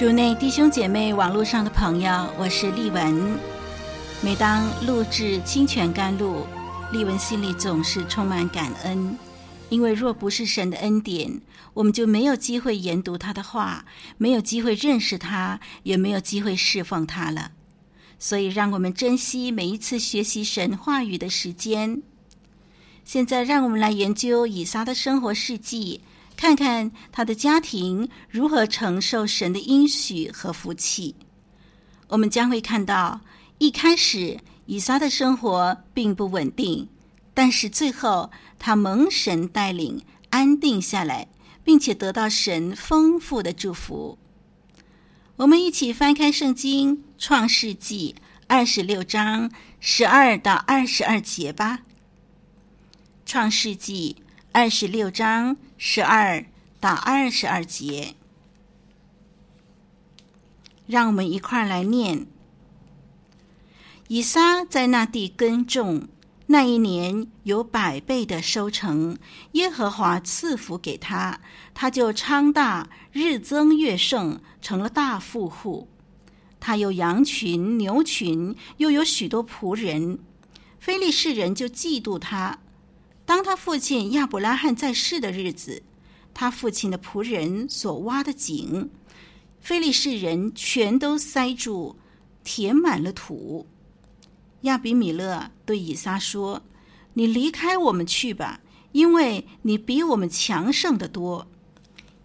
主内弟兄姐妹，网络上的朋友，我是丽文。每当录制《清泉甘露》，丽文心里总是充满感恩，因为若不是神的恩典，我们就没有机会研读他的话，没有机会认识他，也没有机会侍奉他了。所以，让我们珍惜每一次学习神话语的时间。现在，让我们来研究以撒的生活事迹。看看他的家庭如何承受神的应许和福气，我们将会看到，一开始以撒的生活并不稳定，但是最后他蒙神带领，安定下来，并且得到神丰富的祝福。我们一起翻开圣经《创世纪》二十六章十二到二十二节吧，《创世纪》。二十六章十二到二十二节，让我们一块儿来念。以撒在那地耕种，那一年有百倍的收成，耶和华赐福给他，他就昌大，日增月盛，成了大富户。他有羊群、牛群，又有许多仆人。非利士人就嫉妒他。当他父亲亚伯拉罕在世的日子，他父亲的仆人所挖的井，非利士人全都塞住，填满了土。亚比米勒对以撒说：“你离开我们去吧，因为你比我们强盛得多。”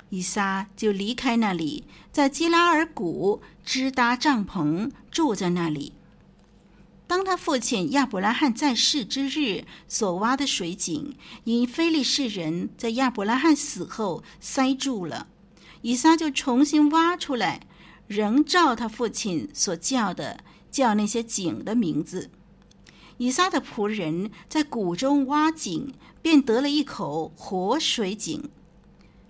以撒就离开那里，在基拉尔谷支搭帐篷，住在那里。当他父亲亚伯拉罕在世之日所挖的水井，因非利士人在亚伯拉罕死后塞住了，以撒就重新挖出来，仍照他父亲所叫的叫那些井的名字。以撒的仆人在谷中挖井，便得了一口活水井。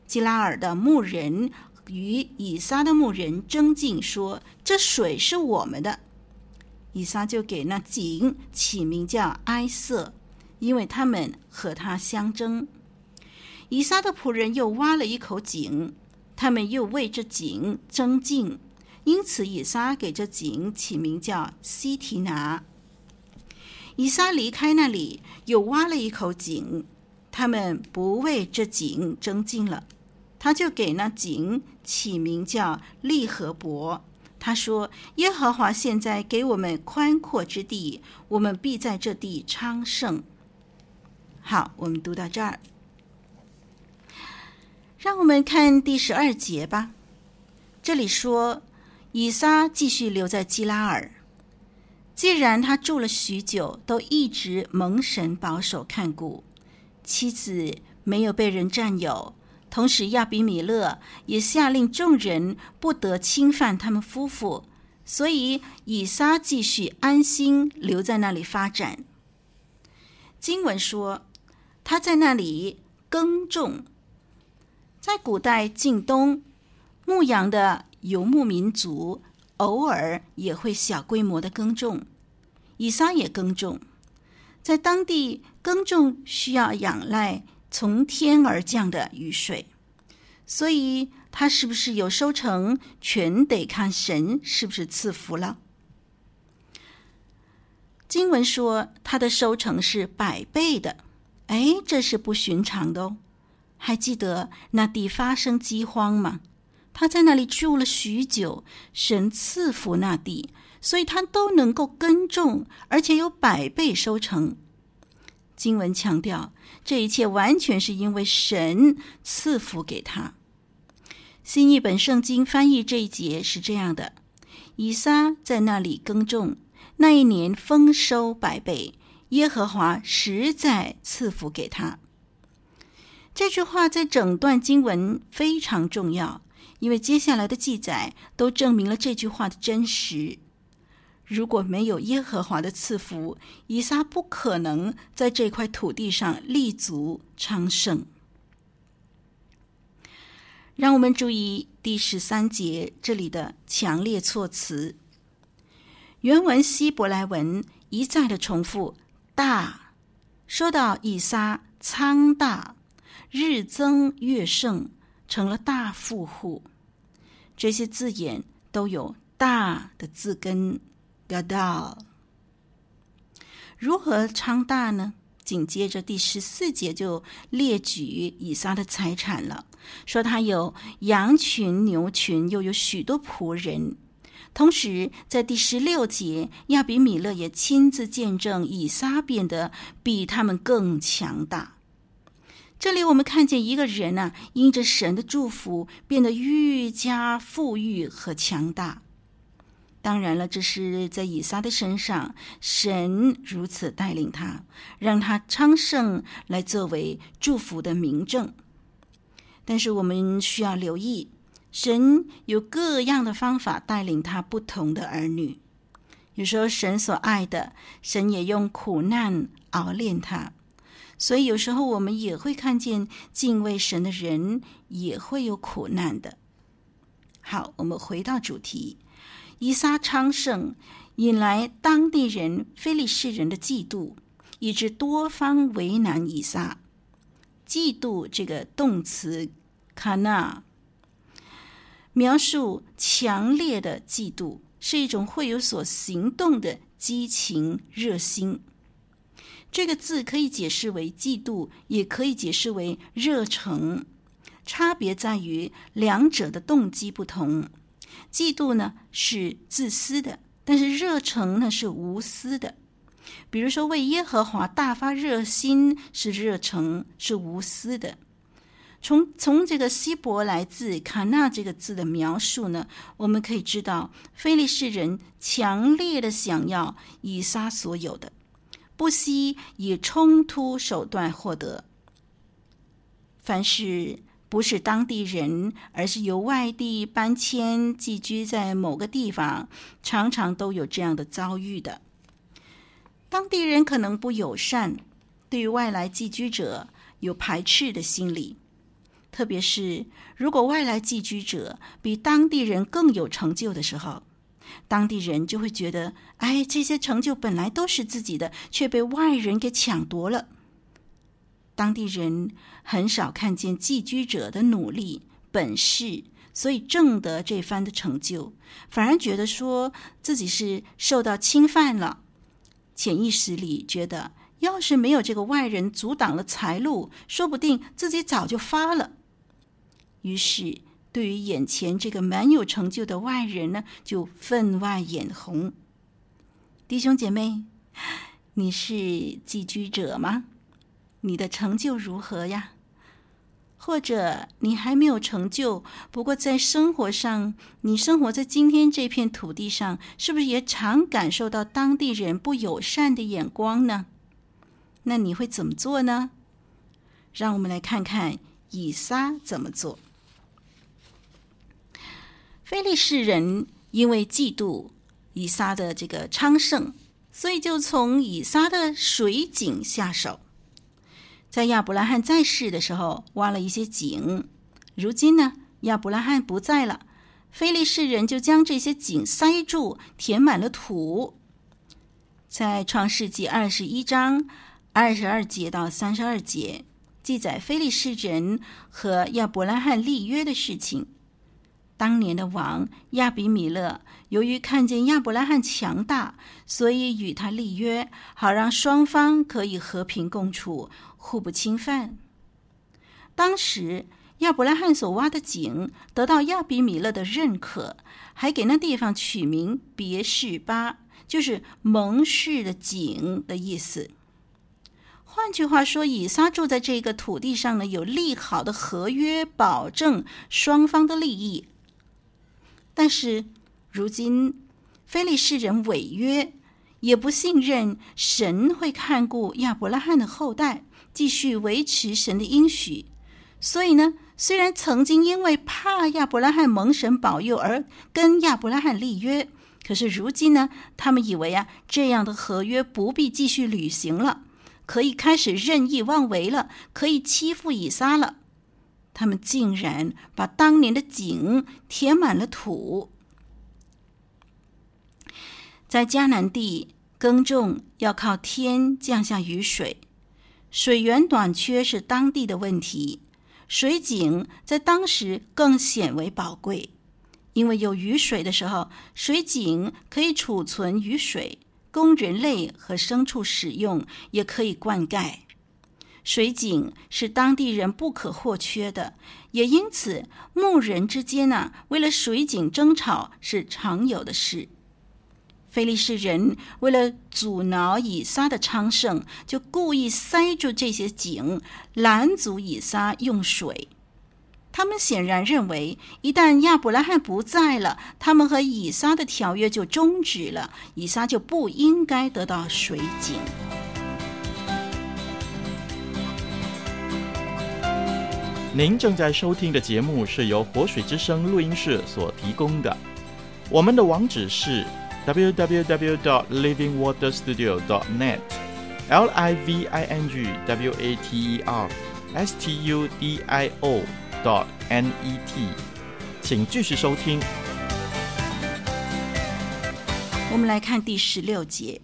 基拉尔的牧人与以撒的牧人争竞说：“这水是我们的。”以撒就给那井起名叫埃瑟，因为他们和他相争。以撒的仆人又挖了一口井，他们又为这井争竞，因此以撒给这井起名叫西提拿。以撒离开那里，又挖了一口井，他们不为这井争竞了，他就给那井起名叫利和伯。他说：“耶和华现在给我们宽阔之地，我们必在这地昌盛。”好，我们读到这儿，让我们看第十二节吧。这里说，以撒继续留在基拉尔。既然他住了许久，都一直蒙神保守看顾，妻子没有被人占有。同时，亚比米勒也下令众人不得侵犯他们夫妇，所以以撒继续安心留在那里发展。经文说，他在那里耕种。在古代近东，牧羊的游牧民族偶尔也会小规模的耕种，以撒也耕种。在当地耕种需要仰赖。从天而降的雨水，所以他是不是有收成，全得看神是不是赐福了。经文说他的收成是百倍的，哎，这是不寻常的哦。还记得那地发生饥荒吗？他在那里住了许久，神赐福那地，所以他都能够耕种，而且有百倍收成。经文强调，这一切完全是因为神赐福给他。新译本圣经翻译这一节是这样的：以撒在那里耕种，那一年丰收百倍，耶和华实在赐福给他。这句话在整段经文非常重要，因为接下来的记载都证明了这句话的真实。如果没有耶和华的赐福，以撒不可能在这块土地上立足昌盛。让我们注意第十三节这里的强烈措辞。原文希伯来文一再的重复“大”，说到以撒仓大，日增月盛，成了大富户。这些字眼都有“大”的字根。Gadal 如何昌大呢？紧接着第十四节就列举以撒的财产了，说他有羊群、牛群，又有许多仆人。同时，在第十六节，亚比米勒也亲自见证以撒变得比他们更强大。这里我们看见一个人呢、因着神的祝福，变得愈加富裕和强大。当然了，这是在以撒的身上，神如此带领他，让他昌盛，来作为祝福的明证。但是我们需要留意，神有各样的方法带领他不同的儿女。有时候神所爱的，神也用苦难熬炼他。所以有时候我们也会看见敬畏神的人也会有苦难的。好，我们回到主题。以撒昌盛，引来当地人非利士人的嫉妒，以致多方为难以撒。嫉妒这个动词卡纳，描述强烈的嫉妒，是一种会有所行动的激情热心。这个字可以解释为嫉妒，也可以解释为热诚，差别在于两者的动机不同。嫉妒呢是自私的，但是热诚呢是无私的。比如说为耶和华大发热心是热诚，是无私的。从从这个希伯来字卡纳这个字的描述呢，我们可以知道非利士人强烈的想要以撒所有的，不惜以冲突手段获得。凡是。不是当地人，而是由外地搬迁寄居在某个地方，常常都有这样的遭遇的。当地人可能不友善，对于外来寄居者有排斥的心理。特别是如果外来寄居者比当地人更有成就的时候，当地人就会觉得：哎，这些成就本来都是自己的，却被外人给抢夺了。当地人很少看见寄居者的努力本事，所以挣得这番的成就，反而觉得说自己是受到侵犯了。潜意识里觉得，要是没有这个外人阻挡了财路，说不定自己早就发了。于是，对于眼前这个蛮有成就的外人呢，就分外眼红。弟兄姐妹，你是寄居者吗？你的成就如何呀？或者你还没有成就，不过在生活上，你生活在今天这片土地上，是不是也常感受到当地人不友善的眼光呢？那你会怎么做呢？让我们来看看以撒怎么做。非利士人因为嫉妒以撒的这个昌盛，所以就从以撒的水井下手。在亚伯拉罕在世的时候，挖了一些井。如今呢，亚伯拉罕不在了，非利士人就将这些井塞住，填满了土。在创世纪二十一章二十二节到三十二节，记载非利士人和亚伯拉罕立约的事情。当年的王亚比米勒，由于看见亚伯拉罕强大，所以与他立约，好让双方可以和平共处。互不侵犯。当时亚伯拉罕所挖的井得到亚比米勒的认可，还给那地方取名别是巴，就是盟誓的井的意思。换句话说，以撒住在这个土地上呢，有利好的合约，保证双方的利益。但是如今非利士人违约，也不信任神会看顾亚伯拉罕的后代。继续维持神的应许，所以呢，虽然曾经因为怕亚伯拉罕蒙神保佑而跟亚伯拉罕立约，可是如今呢，他们以为啊，这样的合约不必继续履行了，可以开始任意妄为了，可以欺负以撒了。他们竟然把当年的井填满了土。在迦南地耕种要靠天降下雨水，水源短缺是当地的问题。水井在当时更显为宝贵，因为有雨水的时候，水井可以储存雨水，供人类和牲畜使用，也可以灌溉。水井是当地人不可或缺的，也因此牧人之间呢，为了水井争吵是常有的事。非利士人为了阻挠以撒的昌盛，就故意塞住这些井，拦阻以撒用水。他们显然认为，一旦亚伯拉罕不在了，他们和以撒的条约就终止了，以撒就不应该得到水井。您正在收听的节目是由活水之声录音室所提供的，我们的网址是。www.livingwaterstudio.net L I V I N G W A T E R S T U D I O dot N E T，请继续收听。我们来看第十六节，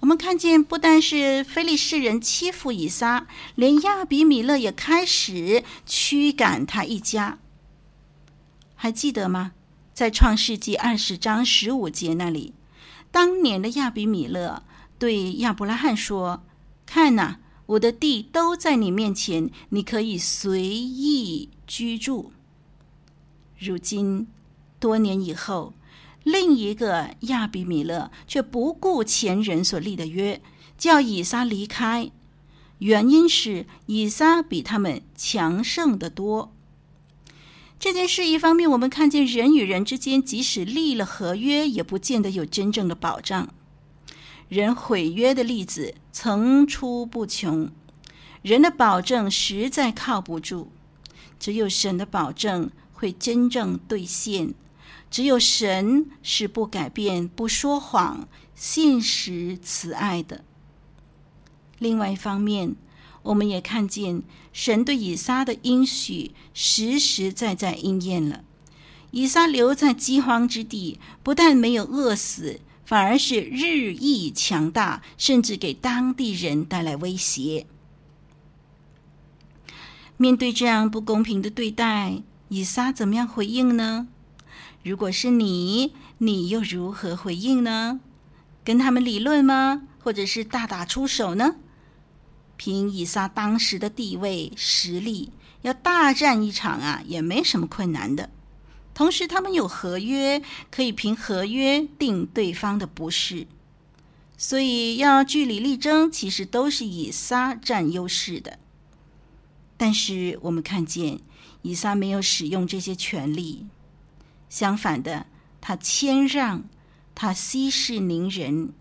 我们看见不但是非利士人欺负以撒，连亚比米勒也开始驱赶他一家，还记得吗？在创世纪二十章十五节那里，当年的亚比米勒对亚伯拉罕说：“看哪，我的地都在你面前，你可以随意居住。”如今多年以后，另一个亚比米勒却不顾前人所立的约，叫以撒离开，原因是以撒比他们强盛得多。这件事一方面，我们看见人与人之间，即使立了合约，也不见得有真正的保障。人毁约的例子层出不穷，人的保证实在靠不住。只有神的保证会真正兑现，只有神是不改变、不说谎、信实、慈爱的。另外一方面，我们也看见神对以撒的应许实实在在应验了。以撒留在饥荒之地，不但没有饿死，反而是日益强大，甚至给当地人带来威胁。面对这样不公平的对待，以撒怎么样回应呢？如果是你，你又如何回应呢？跟他们理论吗？或者是大打出手呢？凭以撒当时的地位实力，要大战一场啊，也没什么困难的。同时，他们有合约，可以凭合约定对方的不是，所以要据理力争，其实都是以撒占优势的。但是我们看见以撒没有使用这些权利，相反的，他谦让，他息事宁人。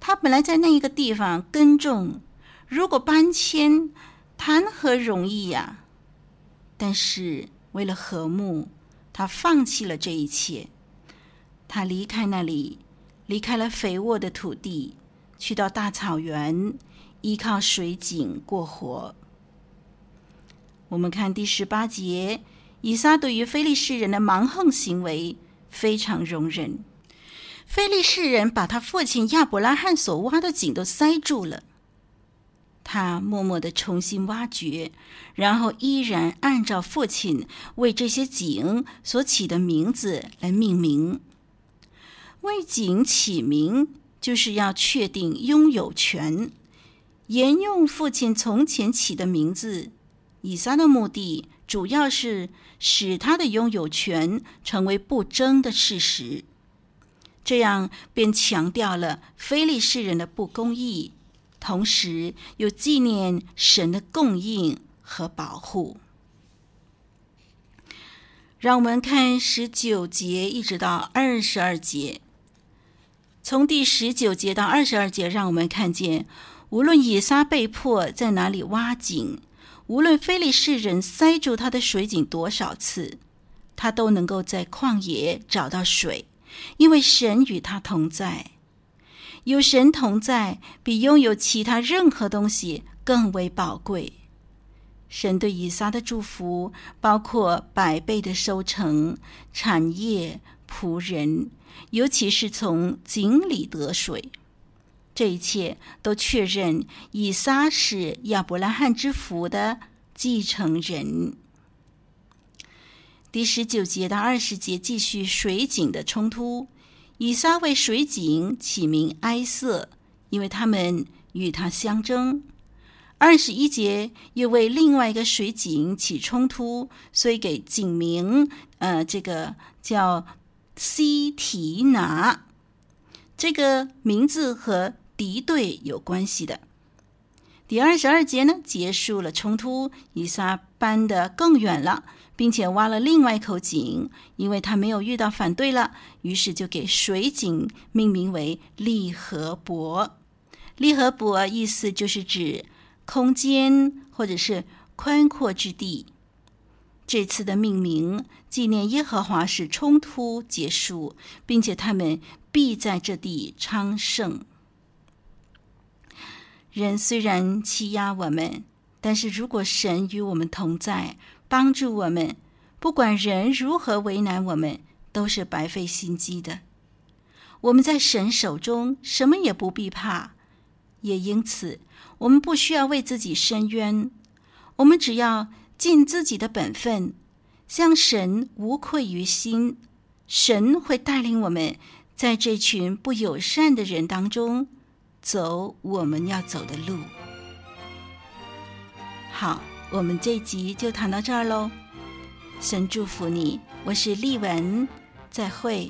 他本来在那一个地方耕种。如果搬迁，谈何容易呀！但是为了和睦，他放弃了这一切。他离开那里，离开了肥沃的土地，去到大草原，依靠水井过活。我们看第十八节，以撒对于非利士人的蛮横行为非常容忍。非利士人把他父亲亚伯拉罕所挖的井都塞住了。他默默地重新挖掘，然后依然按照父亲为这些井所起的名字来命名。为井起名，就是要确定拥有权，沿用父亲从前起的名字。以撒的目的主要是使他的拥有权成为不争的事实，这样便强调了非利士人的不公义。同时又纪念神的供应和保护。让我们看十九节一直到二十二节。从第十九节到二十二节，让我们看见，无论以撒被迫在哪里挖井，无论非利士人塞住他的水井多少次，他都能够在旷野找到水，因为神与他同在。有神同在，比拥有其他任何东西更为宝贵。神对以撒的祝福包括百倍的收成、产业、仆人，尤其是从井里得水。这一切都确认以撒是亚伯拉罕之福的继承人。第十九节到二十节继续水井的冲突。以撒为水井起名埃瑟，因为他们与他相争。二十一节又为另外一个水井起冲突，所以给井名，呃，这个叫西提拿。这个名字和敌对有关系的。第二十二节呢，结束了冲突，以撒搬得更远了，并且挖了另外一口井，因为他没有遇到反对了，于是就给水井命名为利和伯。利和伯意思就是指空间或者是宽阔之地。这次的命名纪念耶和华使冲突结束，并且他们必在这地昌盛。人虽然欺压我们，但是如果神与我们同在，帮助我们，不管人如何为难我们，都是白费心机的。我们在神手中，什么也不必怕，也因此，我们不需要为自己申冤，我们只要尽自己的本分，向神无愧于心，神会带领我们在这群不友善的人当中。走我们要走的路。好，我们这集就谈到这儿喽。神祝福你，我是丽文，再会。